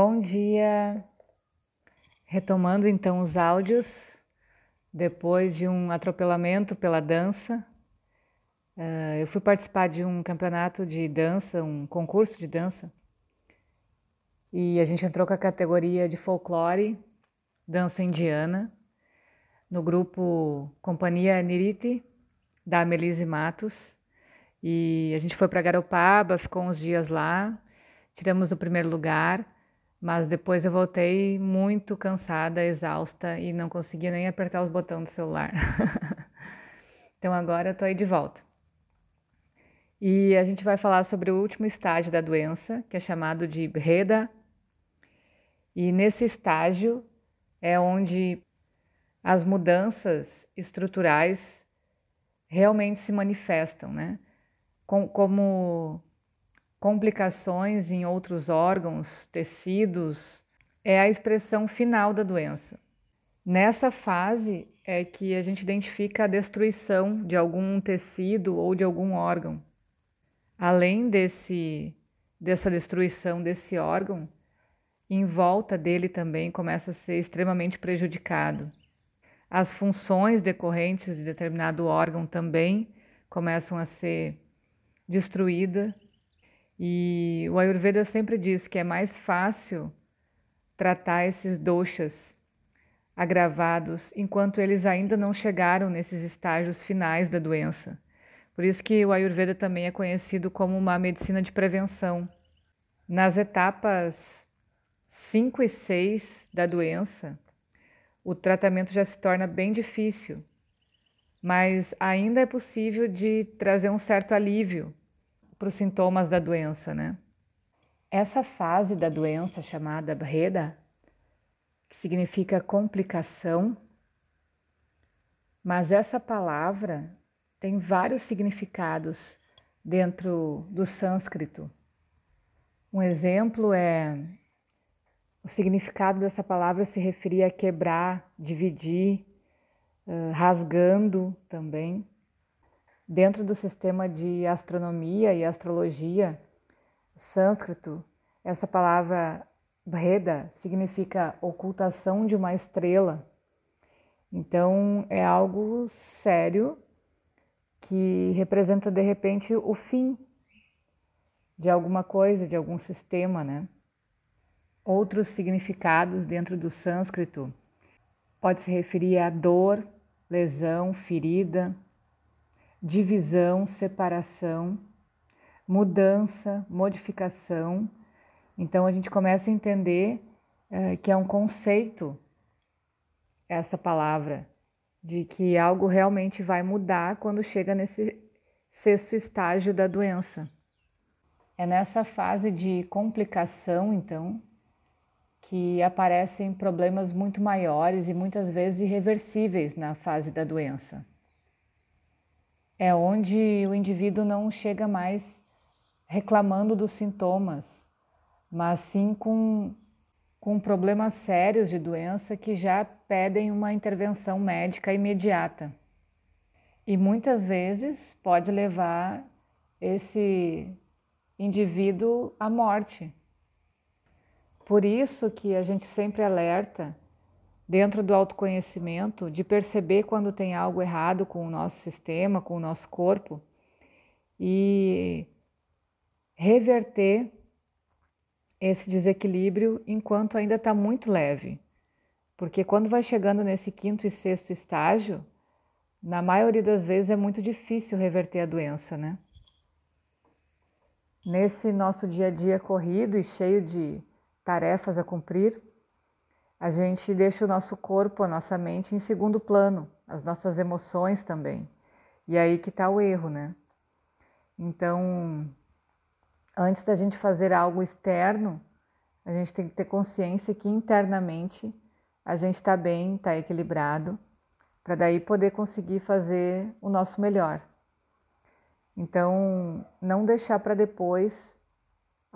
Bom dia! Retomando então os áudios, depois de um atropelamento pela dança, uh, eu fui participar de um campeonato de dança, um concurso de dança, e a gente entrou com a categoria de folclore, dança indiana, no grupo Companhia Niriti, da Melise Matos, e a gente foi para Garopaba, ficou uns dias lá, tiramos o primeiro lugar mas depois eu voltei muito cansada, exausta e não conseguia nem apertar os botões do celular. então agora eu tô aí de volta. E a gente vai falar sobre o último estágio da doença, que é chamado de Breda. E nesse estágio é onde as mudanças estruturais realmente se manifestam, né? Como complicações em outros órgãos, tecidos, é a expressão final da doença. Nessa fase é que a gente identifica a destruição de algum tecido ou de algum órgão. Além desse, dessa destruição desse órgão, em volta dele também começa a ser extremamente prejudicado. As funções decorrentes de determinado órgão também começam a ser destruídas e o Ayurveda sempre diz que é mais fácil tratar esses doshas agravados enquanto eles ainda não chegaram nesses estágios finais da doença. Por isso que o Ayurveda também é conhecido como uma medicina de prevenção. Nas etapas 5 e 6 da doença, o tratamento já se torna bem difícil, mas ainda é possível de trazer um certo alívio para os sintomas da doença, né? Essa fase da doença chamada Breda, que significa complicação, mas essa palavra tem vários significados dentro do sânscrito. Um exemplo é o significado dessa palavra se referia a quebrar, dividir, rasgando também. Dentro do sistema de astronomia e astrologia sânscrito, essa palavra Breda significa ocultação de uma estrela. Então é algo sério que representa de repente o fim de alguma coisa, de algum sistema, né? Outros significados dentro do sânscrito pode se referir a dor, lesão, ferida, divisão, separação, mudança, modificação. Então a gente começa a entender é, que é um conceito essa palavra de que algo realmente vai mudar quando chega nesse sexto estágio da doença. É nessa fase de complicação, então, que aparecem problemas muito maiores e muitas vezes irreversíveis na fase da doença é onde o indivíduo não chega mais reclamando dos sintomas, mas sim com, com problemas sérios de doença que já pedem uma intervenção médica imediata. E muitas vezes pode levar esse indivíduo à morte. Por isso que a gente sempre alerta dentro do autoconhecimento, de perceber quando tem algo errado com o nosso sistema, com o nosso corpo e reverter esse desequilíbrio enquanto ainda está muito leve. Porque quando vai chegando nesse quinto e sexto estágio, na maioria das vezes é muito difícil reverter a doença, né? Nesse nosso dia a dia corrido e cheio de tarefas a cumprir, a gente deixa o nosso corpo, a nossa mente em segundo plano, as nossas emoções também. E aí que está o erro, né? Então, antes da gente fazer algo externo, a gente tem que ter consciência que internamente a gente está bem, está equilibrado, para daí poder conseguir fazer o nosso melhor. Então, não deixar para depois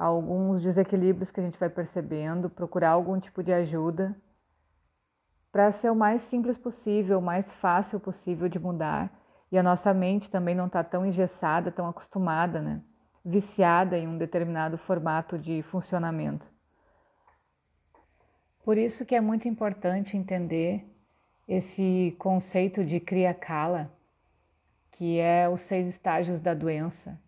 alguns desequilíbrios que a gente vai percebendo, procurar algum tipo de ajuda para ser o mais simples possível, o mais fácil possível de mudar. E a nossa mente também não está tão engessada, tão acostumada, né? viciada em um determinado formato de funcionamento. Por isso que é muito importante entender esse conceito de Kriya Kala, que é os seis estágios da doença.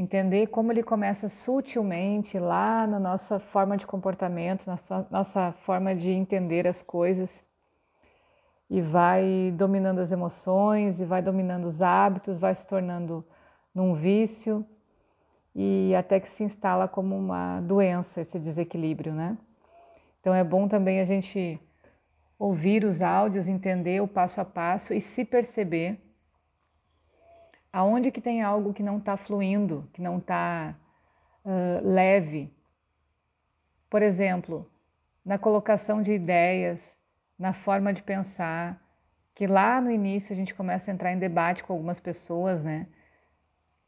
Entender como ele começa sutilmente lá na nossa forma de comportamento, na nossa forma de entender as coisas, e vai dominando as emoções, e vai dominando os hábitos, vai se tornando num vício, e até que se instala como uma doença esse desequilíbrio, né? Então é bom também a gente ouvir os áudios, entender o passo a passo e se perceber aonde que tem algo que não está fluindo, que não está uh, leve. Por exemplo, na colocação de ideias, na forma de pensar, que lá no início a gente começa a entrar em debate com algumas pessoas, né?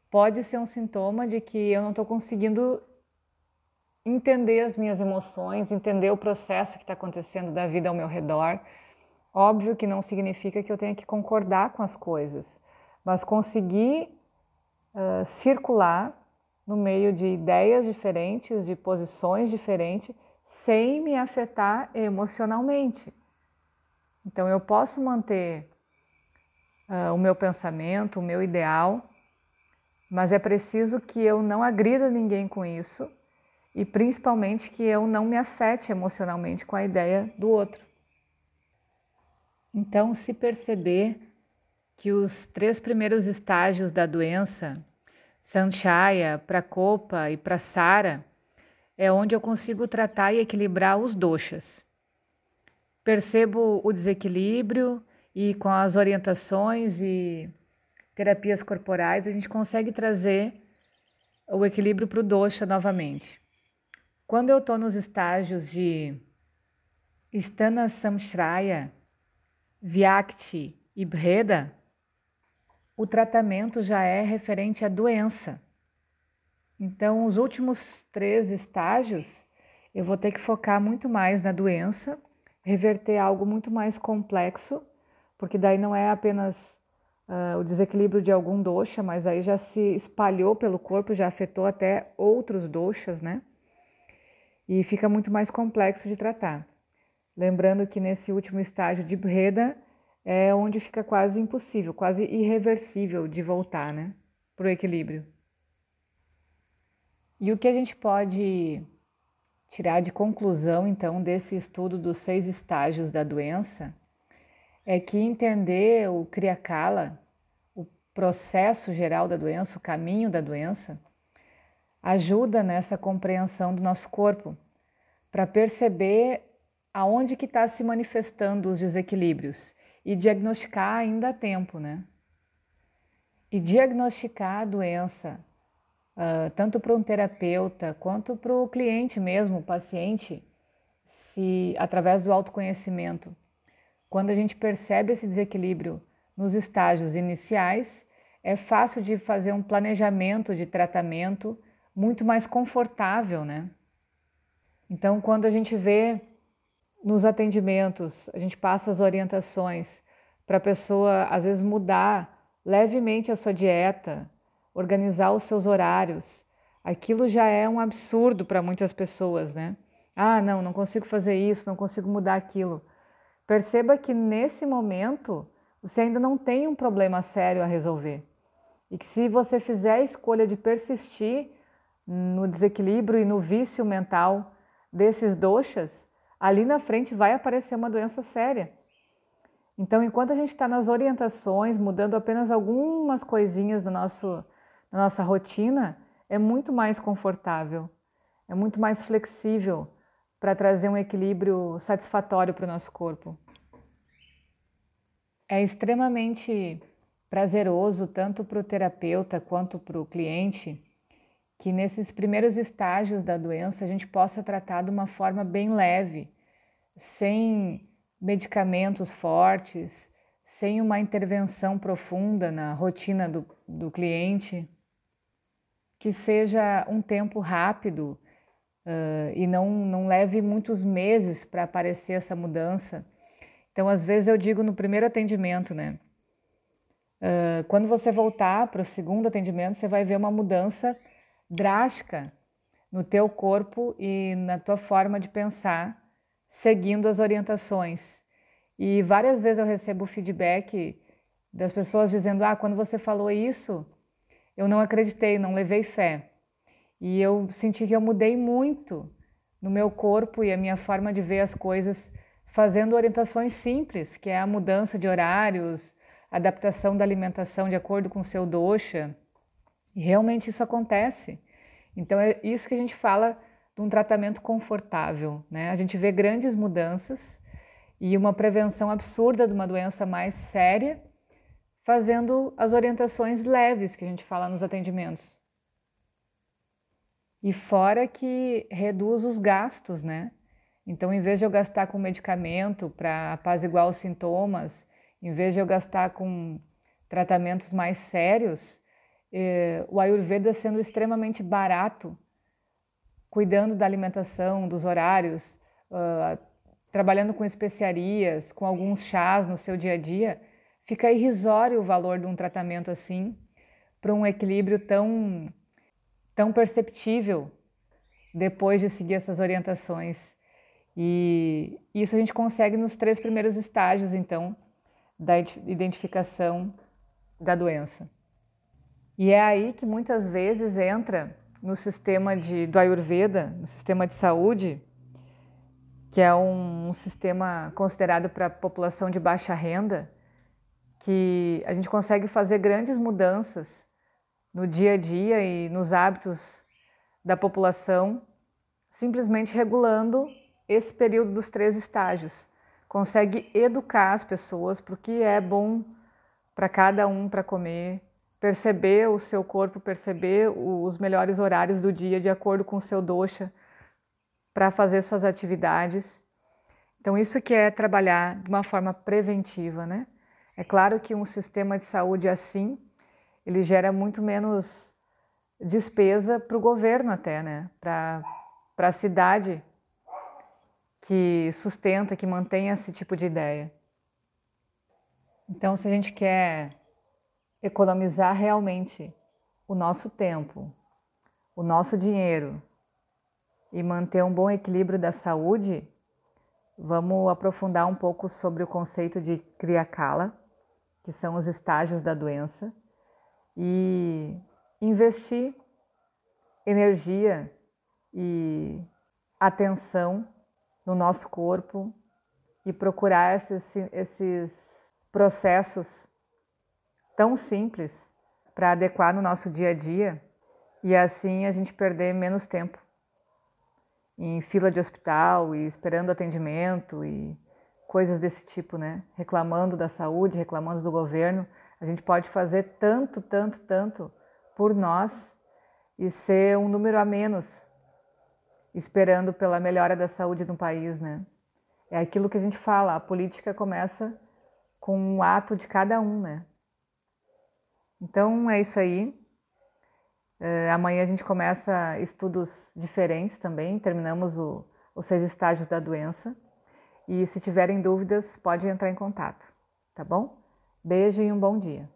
Pode ser um sintoma de que eu não estou conseguindo entender as minhas emoções, entender o processo que está acontecendo da vida ao meu redor. Óbvio que não significa que eu tenha que concordar com as coisas, mas conseguir uh, circular no meio de ideias diferentes, de posições diferentes, sem me afetar emocionalmente. Então eu posso manter uh, o meu pensamento, o meu ideal, mas é preciso que eu não agrida ninguém com isso e principalmente que eu não me afete emocionalmente com a ideia do outro. Então, se perceber que os três primeiros estágios da doença, Sanchaya, Prakopa e Prasara, é onde eu consigo tratar e equilibrar os doshas. Percebo o desequilíbrio e com as orientações e terapias corporais a gente consegue trazer o equilíbrio para o dosha novamente. Quando eu estou nos estágios de Stana Samshraya, Vyakti e Breda, o tratamento já é referente à doença. Então, os últimos três estágios, eu vou ter que focar muito mais na doença, reverter algo muito mais complexo, porque daí não é apenas uh, o desequilíbrio de algum dosha, mas aí já se espalhou pelo corpo, já afetou até outros doshas, né? e fica muito mais complexo de tratar. Lembrando que nesse último estágio de Breda é onde fica quase impossível, quase irreversível de voltar né, para o equilíbrio. E o que a gente pode tirar de conclusão, então, desse estudo dos seis estágios da doença é que entender o Kriyakala, o processo geral da doença, o caminho da doença, ajuda nessa compreensão do nosso corpo, para perceber aonde que está se manifestando os desequilíbrios e diagnosticar ainda a tempo, né? E diagnosticar a doença, uh, tanto para um terapeuta quanto para o cliente mesmo, o paciente, se através do autoconhecimento. Quando a gente percebe esse desequilíbrio nos estágios iniciais, é fácil de fazer um planejamento de tratamento muito mais confortável, né? Então, quando a gente vê nos atendimentos, a gente passa as orientações para a pessoa, às vezes, mudar levemente a sua dieta, organizar os seus horários, aquilo já é um absurdo para muitas pessoas, né? Ah, não, não consigo fazer isso, não consigo mudar aquilo. Perceba que nesse momento você ainda não tem um problema sério a resolver. E que se você fizer a escolha de persistir no desequilíbrio e no vício mental desses doxas, ali na frente vai aparecer uma doença séria. Então, enquanto a gente está nas orientações, mudando apenas algumas coisinhas do nosso, da nossa rotina, é muito mais confortável, é muito mais flexível para trazer um equilíbrio satisfatório para o nosso corpo. É extremamente prazeroso, tanto para o terapeuta quanto para o cliente, que nesses primeiros estágios da doença a gente possa tratar de uma forma bem leve, sem medicamentos fortes, sem uma intervenção profunda na rotina do, do cliente, que seja um tempo rápido uh, e não, não leve muitos meses para aparecer essa mudança. Então, às vezes eu digo no primeiro atendimento, né? Uh, quando você voltar para o segundo atendimento, você vai ver uma mudança drástica no teu corpo e na tua forma de pensar seguindo as orientações. E várias vezes eu recebo feedback das pessoas dizendo: Ah, quando você falou isso, eu não acreditei, não levei fé. E eu senti que eu mudei muito no meu corpo e a minha forma de ver as coisas, fazendo orientações simples, que é a mudança de horários, adaptação da alimentação de acordo com o seu dosha. E realmente isso acontece. Então é isso que a gente fala de um tratamento confortável, né? A gente vê grandes mudanças e uma prevenção absurda de uma doença mais séria, fazendo as orientações leves que a gente fala nos atendimentos. E fora que reduz os gastos, né? Então, em vez de eu gastar com medicamento para apaziguar os sintomas, em vez de eu gastar com tratamentos mais sérios, eh, o Ayurveda sendo extremamente barato, cuidando da alimentação, dos horários, uh, trabalhando com especiarias, com alguns chás no seu dia a dia, fica irrisório o valor de um tratamento assim para um equilíbrio tão, tão perceptível depois de seguir essas orientações. E isso a gente consegue nos três primeiros estágios, então, da identificação da doença. E é aí que muitas vezes entra no sistema de, do Ayurveda, no sistema de saúde, que é um, um sistema considerado para a população de baixa renda, que a gente consegue fazer grandes mudanças no dia a dia e nos hábitos da população, simplesmente regulando esse período dos três estágios. Consegue educar as pessoas para o que é bom para cada um para comer, perceber o seu corpo, perceber os melhores horários do dia de acordo com o seu dosha para fazer suas atividades. Então isso que é trabalhar de uma forma preventiva, né? É claro que um sistema de saúde assim, ele gera muito menos despesa para o governo até, né? Para a cidade que sustenta, que mantém esse tipo de ideia. Então, se a gente quer economizar realmente o nosso tempo, o nosso dinheiro e manter um bom equilíbrio da saúde, vamos aprofundar um pouco sobre o conceito de Kriyakala, que são os estágios da doença, e investir energia e atenção no nosso corpo e procurar esses, esses processos tão simples para adequar no nosso dia a dia e assim a gente perder menos tempo em fila de hospital e esperando atendimento e coisas desse tipo, né? Reclamando da saúde, reclamando do governo. A gente pode fazer tanto, tanto, tanto por nós e ser um número a menos esperando pela melhora da saúde do país, né? É aquilo que a gente fala, a política começa com um ato de cada um, né? Então é isso aí. Uh, amanhã a gente começa estudos diferentes também, terminamos o, os seis estágios da doença. E se tiverem dúvidas, pode entrar em contato, tá bom? Beijo e um bom dia.